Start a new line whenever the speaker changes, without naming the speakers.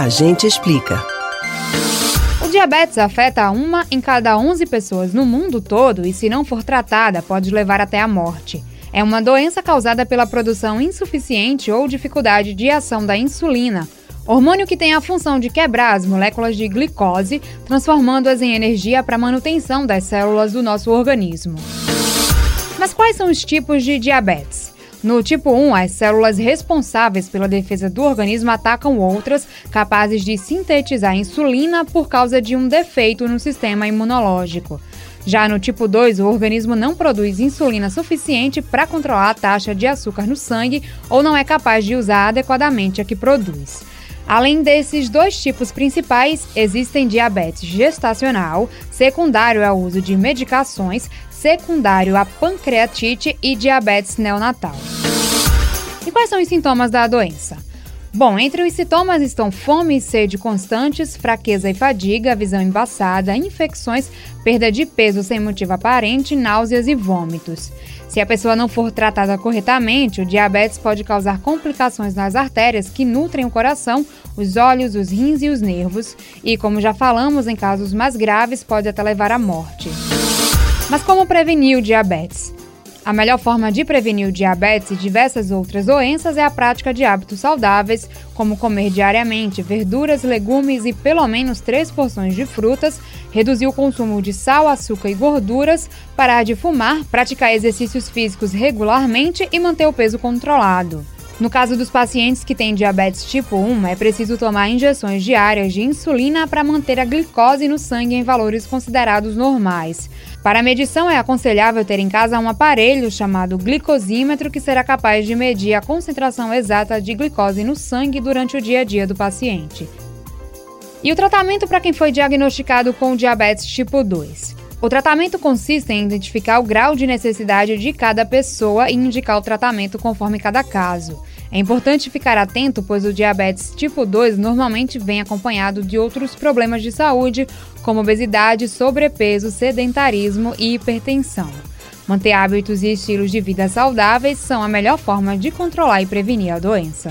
A gente explica.
O diabetes afeta uma em cada 11 pessoas no mundo todo e, se não for tratada, pode levar até a morte. É uma doença causada pela produção insuficiente ou dificuldade de ação da insulina, hormônio que tem a função de quebrar as moléculas de glicose, transformando-as em energia para manutenção das células do nosso organismo. Mas quais são os tipos de diabetes? No tipo 1, as células responsáveis pela defesa do organismo atacam outras capazes de sintetizar insulina por causa de um defeito no sistema imunológico. Já no tipo 2, o organismo não produz insulina suficiente para controlar a taxa de açúcar no sangue ou não é capaz de usar adequadamente a que produz. Além desses dois tipos principais, existem diabetes gestacional, secundário ao uso de medicações, secundário à pancreatite e diabetes neonatal. E quais são os sintomas da doença? Bom, entre os sintomas estão fome e sede constantes, fraqueza e fadiga, visão embaçada, infecções, perda de peso sem motivo aparente, náuseas e vômitos. Se a pessoa não for tratada corretamente, o diabetes pode causar complicações nas artérias que nutrem o coração, os olhos, os rins e os nervos, e, como já falamos, em casos mais graves, pode até levar à morte. Mas como prevenir o diabetes? A melhor forma de prevenir o diabetes e diversas outras doenças é a prática de hábitos saudáveis, como comer diariamente verduras, legumes e pelo menos três porções de frutas, reduzir o consumo de sal, açúcar e gorduras, parar de fumar, praticar exercícios físicos regularmente e manter o peso controlado. No caso dos pacientes que têm diabetes tipo 1, é preciso tomar injeções diárias de insulina para manter a glicose no sangue em valores considerados normais. Para a medição, é aconselhável ter em casa um aparelho chamado glicosímetro que será capaz de medir a concentração exata de glicose no sangue durante o dia a dia do paciente. E o tratamento para quem foi diagnosticado com diabetes tipo 2? O tratamento consiste em identificar o grau de necessidade de cada pessoa e indicar o tratamento conforme cada caso. É importante ficar atento, pois o diabetes tipo 2 normalmente vem acompanhado de outros problemas de saúde, como obesidade, sobrepeso, sedentarismo e hipertensão. Manter hábitos e estilos de vida saudáveis são a melhor forma de controlar e prevenir a doença.